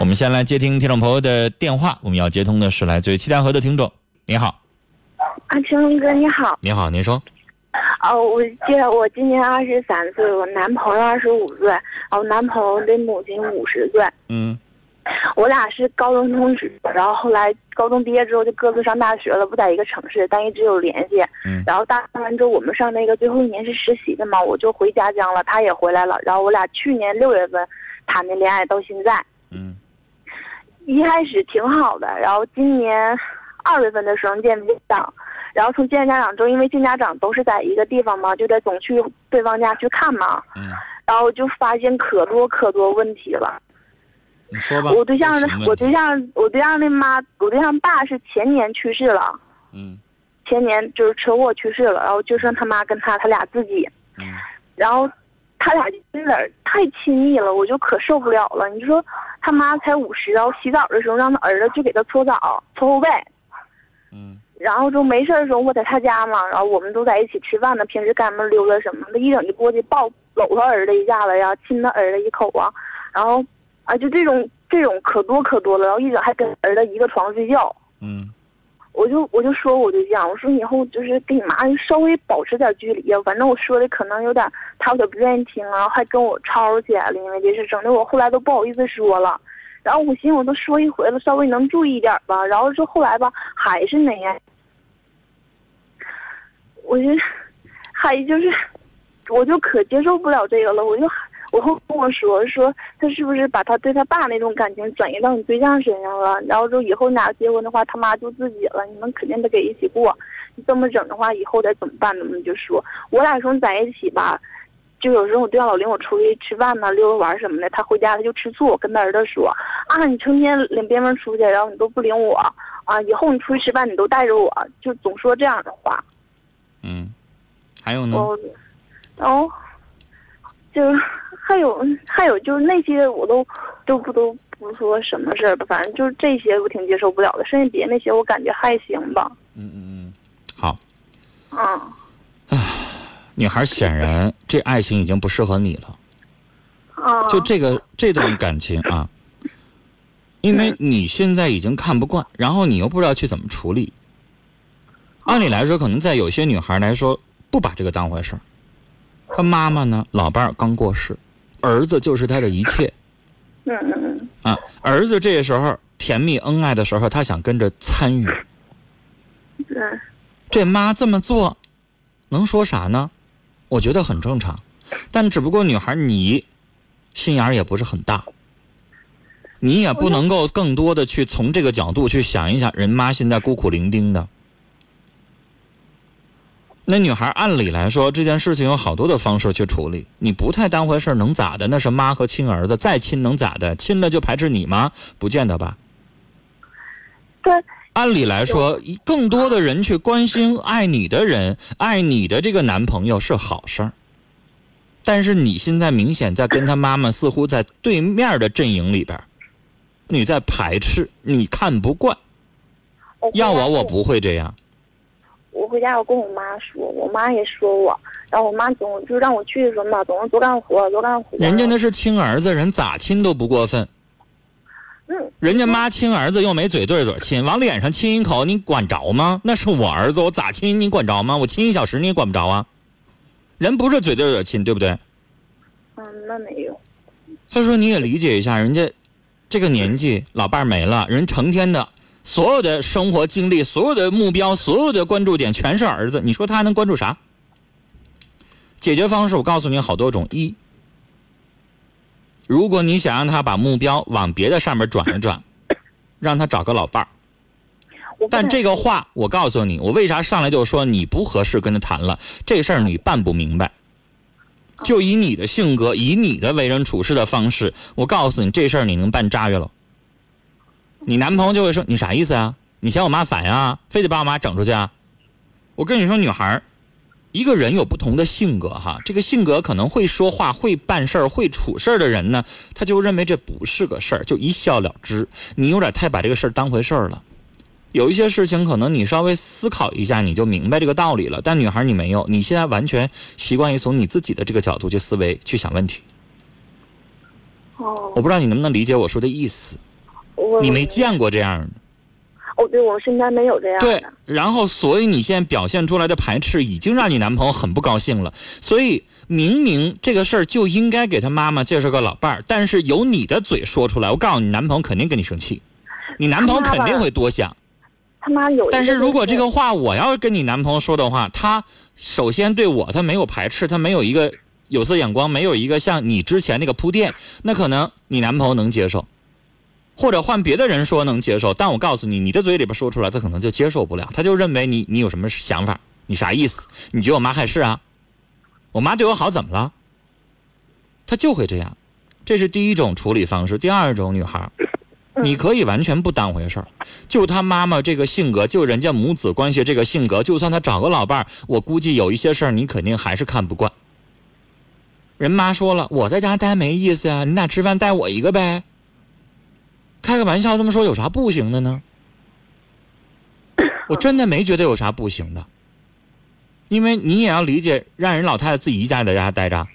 我们先来接听听众朋友的电话，我们要接通的是来自于七台河的听众，你好，啊，成龙哥你好。你好，您说，哦，我今我今年二十三岁，我男朋友二十五岁，啊，我男朋友的母亲五十岁，嗯。我俩是高中同学，然后后来高中毕业之后就各自上大学了，不在一个城市，但一直有联系。嗯。然后大三完之后，我们上那个最后一年是实习的嘛，我就回家乡了，他也回来了。然后我俩去年六月份谈的恋爱，到现在。嗯一开始挺好的，然后今年二月份的时候见家长，然后从见家长之后，因为见家长都是在一个地方嘛，就得总去对方家去看嘛，嗯，然后就发现可多可多问题了。你说吧，我对象我对象我对象的妈，我对象爸是前年去世了，嗯。前年就是车祸去世了，然后就剩他妈跟他他俩自己，嗯。然后他俩就有点太亲密了，我就可受不了了。你说他妈才五十，然后洗澡的时候让他儿子去给他搓澡、搓后背，嗯然后就没事的时候我在他家嘛，然后我们都在一起吃饭呢，平时干嘛溜达什么的，一整就过去抱搂他儿子一下子呀，亲他儿子一口啊，然后啊就这种这种可多可多了，然后一整还跟儿子一个床睡觉。嗯我就我就说我对象，我说以后就是跟你妈稍微保持点距离，反正我说的可能有点，她有点不愿意听啊，还跟我吵起来了，因为这事整的我后来都不好意思说了。然后我寻思我都说一回了，稍微能注意一点吧。然后就后来吧，还是那样。我就还就是，我就可接受不了这个了。我就我后跟我说说，他是不是把他对他爸那种感情转移到你对象身上了？然后说以后你俩结婚的话，他妈就自己了，你们肯定得给一起过。你这么整的话，以后得怎么办？呢？你就说我俩说在一起吧。就有时候我对象老领我出去吃饭呢、溜达玩什么的，他回家他就吃醋，跟他儿子说啊，你成天领别人出去，然后你都不领我啊，以后你出去吃饭你都带着我，就总说这样的话。嗯，还有呢？哦，然后就是还有还有就是那些我都都不都不说什么事儿吧，反正就是这些我挺接受不了的，剩下别的那些我感觉还行吧。嗯嗯嗯，好，嗯女孩显然这爱情已经不适合你了。啊，就这个这段感情啊，因为你现在已经看不惯，然后你又不知道去怎么处理。按理来说，可能在有些女孩来说，不把这个当回事儿。她妈妈呢，老伴儿刚过世，儿子就是他的一切嗯嗯啊。儿子这时候甜蜜恩爱的时候，他想跟着参与。嗯嗯这妈这么做，能说啥呢？我觉得很正常，但只不过女孩你心眼儿也不是很大，你也不能够更多的去从这个角度去想一想，人妈现在孤苦伶仃的。那女孩按理来说，这件事情有好多的方式去处理，你不太当回事儿能咋的？那是妈和亲儿子，再亲能咋的？亲了就排斥你吗？不见得吧。对，按理来说，更多的人去关心爱你的人，爱你的这个男朋友是好事儿。但是你现在明显在跟他妈妈似乎在对面的阵营里边儿，你在排斥，你看不惯。要我，我不会这样。我回家我跟我妈说，我妈也说我，然后我妈总就让我去的时候嘛，总是多干活，多干活。人家那是亲儿子，人咋亲都不过分。嗯，人家妈亲儿子又没嘴对嘴亲，往脸上亲一口，你管着吗？那是我儿子，我咋亲你管着吗？我亲一小时你也管不着啊。人不是嘴对嘴亲，对不对？嗯，那没有。所以说你也理解一下，人家这个年纪老伴儿没了，人成天的所有的生活经历、所有的目标、所有的关注点全是儿子，你说他还能关注啥？解决方式我告诉你好多种：一，如果你想让他把目标往别的上面转一转，让他找个老伴儿。但这个话我告诉你，我为啥上来就说你不合适跟他谈了？这事儿你办不明白。就以你的性格，以你的为人处事的方式，我告诉你，这事儿你能办炸月了。你男朋友就会说：“你啥意思啊？你嫌我妈烦啊？非得把我妈整出去啊？”我跟你说，女孩儿，一个人有不同的性格哈，这个性格可能会说话、会办事儿、会处事儿的人呢，他就认为这不是个事儿，就一笑了之。你有点太把这个事儿当回事儿了。有一些事情可能你稍微思考一下，你就明白这个道理了。但女孩你没有，你现在完全习惯于从你自己的这个角度去思维去想问题。哦我不知道你能不能理解我说的意思。我你没见过这样的。哦，对，我身边没有这样的对。，然后所以你现在表现出来的排斥，已经让你男朋友很不高兴了。所以明明这个事儿就应该给他妈妈介绍个老伴儿，但是由你的嘴说出来，我告诉你，男朋友肯定跟你生气，你男朋友肯定会多想。他妈有但是如果这个话我要跟你男朋友说的话，他首先对我他没有排斥，他没有一个有色眼光，没有一个像你之前那个铺垫，那可能你男朋友能接受，或者换别的人说能接受。但我告诉你，你的嘴里边说出来，他可能就接受不了，他就认为你你有什么想法，你啥意思？你觉得我妈害事啊？我妈对我好怎么了？他就会这样，这是第一种处理方式。第二种女孩，你可以完全不当回事儿。就他妈妈这个性格，就人家母子关系这个性格，就算他找个老伴儿，我估计有一些事儿你肯定还是看不惯。人妈说了，我在家待没意思啊，你俩吃饭带我一个呗。开个玩笑这么说有啥不行的呢？我真的没觉得有啥不行的，因为你也要理解，让人老太太自己一家在家待着，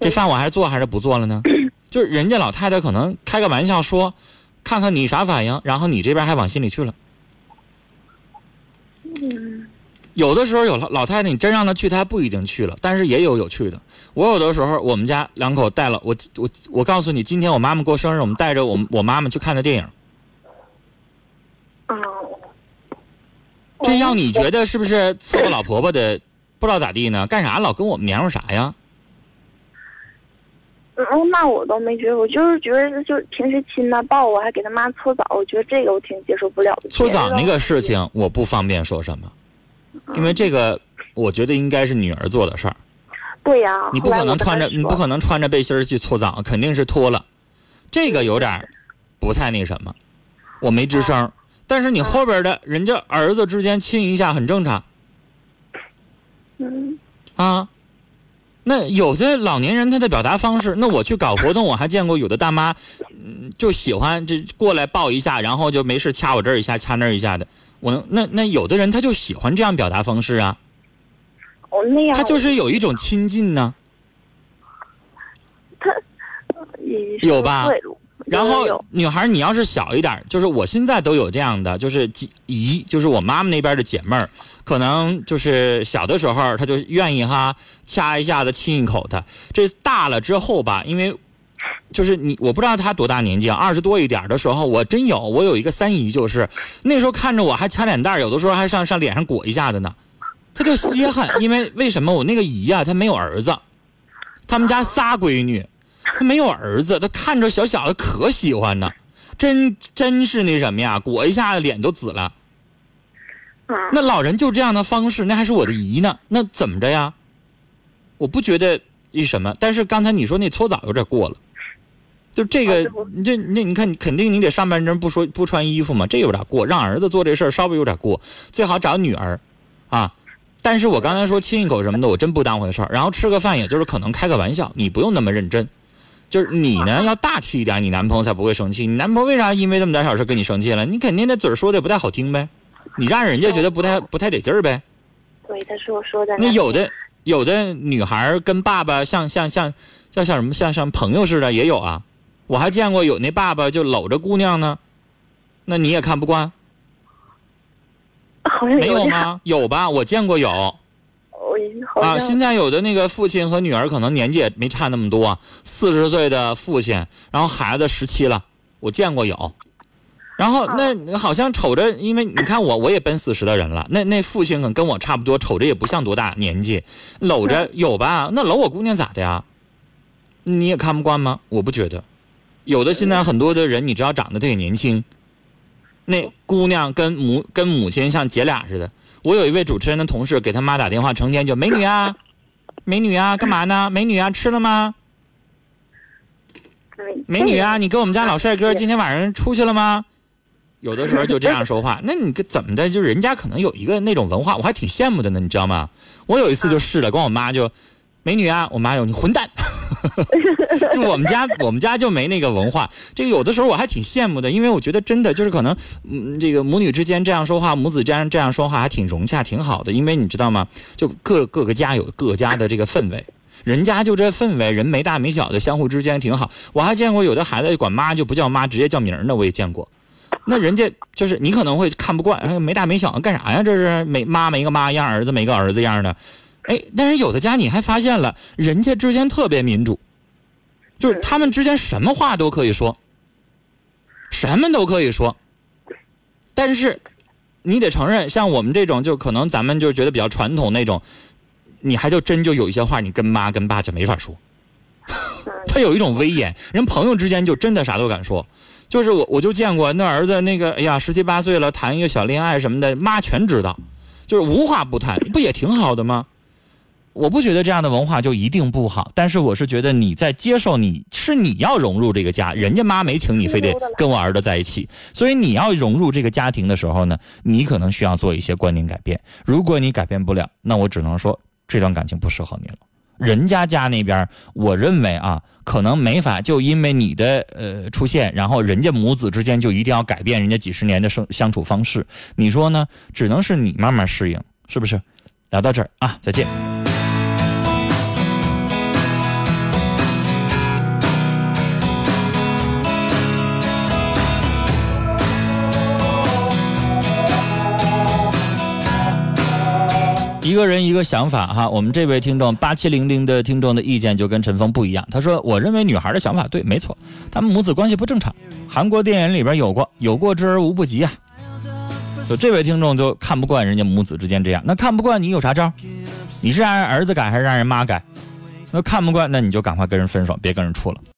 这饭我还做还是不做了呢？就是人家老太太可能开个玩笑说，看看你啥反应，然后你这边还往心里去了。嗯有的时候有老老太太，你真让她去，她还不一定去了，但是也有有趣的。我有的时候，我们家两口带了我，我我告诉你，今天我妈妈过生日，我们带着我我妈妈去看的电影，嗯，这让你觉得是不是伺候老婆婆的？不知道咋地呢？干啥老跟我们黏糊啥呀？嗯，那我倒没觉得，我就是觉得，就平时亲他抱我，还给他妈搓澡，我觉得这个我挺接受不了的。搓澡那个事情，我不方便说什么，因为这个我觉得应该是女儿做的事儿。对呀、你不可能穿着，你不可能。穿着背心儿去搓澡，肯定是脱了，这个有点儿不太那什么，我没吱声儿。但是你后边的人家儿子之间亲一下很正常嗯啊。那有的老年人他的表达方式，那我去搞活动，我还见过有的大妈，嗯，就喜欢这过来抱一下，然后就没事掐我这儿一下，掐那儿一下的。我能那那有的人他就喜欢这样表达方式啊，哦，那样他就是有一种亲近呢。也是有吧对然后女孩，你要是小一点儿，就是我现在都有这样的，就是姨，就是我妈妈那边的姐妹儿，可能就是小的时候，她就愿意哈掐一下子亲一口的。这大了之后吧，因为就是你，我不知道她多大年纪啊，二十多一点儿的时候，我真有，我有一个三姨，就是那时候看着我还掐脸蛋儿，有的时候还上上脸上裹一下子呢，她就稀罕，因为为什么我那个姨呀、她没有儿子，他们家仨闺女。他没有儿子，他看着小小的可喜欢呢，真真是那什么呀，裹一下脸都紫了。嗯那老人就这样的方式，那还是我的姨呢，那怎么着呀？我不觉得一什么，但是刚才你说那搓澡有点过了，就这个你这那你看，你肯定你得上半身不说不穿衣服嘛，这有点过，让儿子做这事儿稍微有点过，最好找女儿，啊。但是我刚才说亲一口什么的，我真不当回事儿。然后吃个饭，也就是可能开个玩笑，你不用那么认真。就是你呢，要大气一点，你男朋友才不会生气。你男朋友为啥因为这么点小事跟你生气了？你肯定那嘴说的不太好听呗，你让人家觉得不太不太得劲儿呗。对，他说说的那有的有的女孩跟爸爸像像像像像什么像像朋友似的也有啊，我还见过有那爸爸就搂着姑娘呢，那你也看不惯？好像没有，吗？有吧？我见过有啊。现在有的那个父亲和女儿可能年纪也没差那么多，四十岁的父亲，然后孩子十七了，我见过有。然后那好像瞅着，因为你看我我也奔四十的人了，那那父亲可跟我差不多，瞅着也不像多大年纪，搂着有吧？那搂我姑娘咋的呀？你也看不惯吗？我不觉得。有的现在很多的人，你知道长得特别年轻，那姑娘跟母跟母亲像姐俩似的。我有一位主持人的同事给他妈打电话，成天就美女啊，美女啊，干嘛呢？美女啊，吃了吗？嗯美女啊，你跟我们家老帅哥今天晚上出去了吗？有的时候就这样说话，那你个怎么的？就人家可能有一个那种文化，我还挺羡慕的呢，你知道吗？我有一次就试了，跟我妈就，美女啊，我妈有你混蛋，就我们家我们家就没那个文化。这个有的时候我还挺羡慕的，因为我觉得真的就是可能，嗯，这个母女之间这样说话，母子这样这样说话还挺融洽，挺好的。因为你知道吗？就各各个家有各家的这个氛围。人家就这氛围，人没大没小的，相互之间挺好。我还见过有的孩子管妈就不叫妈，直接叫名儿的，我也见过。那人家就是你可能会看不惯，没大没小干啥呀？这是没妈没个妈样，儿子没个儿子样的。哎，但是有的家你还发现了，人家之间特别民主，就是他们之间什么话都可以说，什么都可以说。但是你得承认，像我们这种，就可能咱们就觉得比较传统那种，你还就真就有一些话，你跟妈跟爸就没法说。他有一种威严，人朋友之间就真的啥都敢说。就是我我就见过那儿子那个，哎呀，十七八岁了，谈一个小恋爱什么的，妈全知道，就是无话不谈，不也挺好的吗？我不觉得这样的文化就一定不好，但是我是觉得你在接受你是你要融入这个家，人家妈没请你，非得跟我儿子在一起，所以你要融入这个家庭的时候呢，你可能需要做一些观念改变。如果你改变不了，那我只能说这段感情不适合你了。人家家那边，我认为啊，可能没法就因为你的呃出现，然后人家母子之间就一定要改变人家几十年的生相处方式。你说呢？只能是你慢慢适应，是不是？聊到这儿啊，再见。一个人一个想法哈，我们这位听众八七零零的听众的意见就跟陈峰不一样。他说：“我认为女孩的想法对，没错，他们母子关系不正常。韩国电影里边有过，有过之而无不及啊。”就这位听众就看不惯人家母子之间这样，那看不惯你有啥招？你是让人儿子改还是让人妈改？那看不惯，那你就赶快跟人分手，别跟人处了。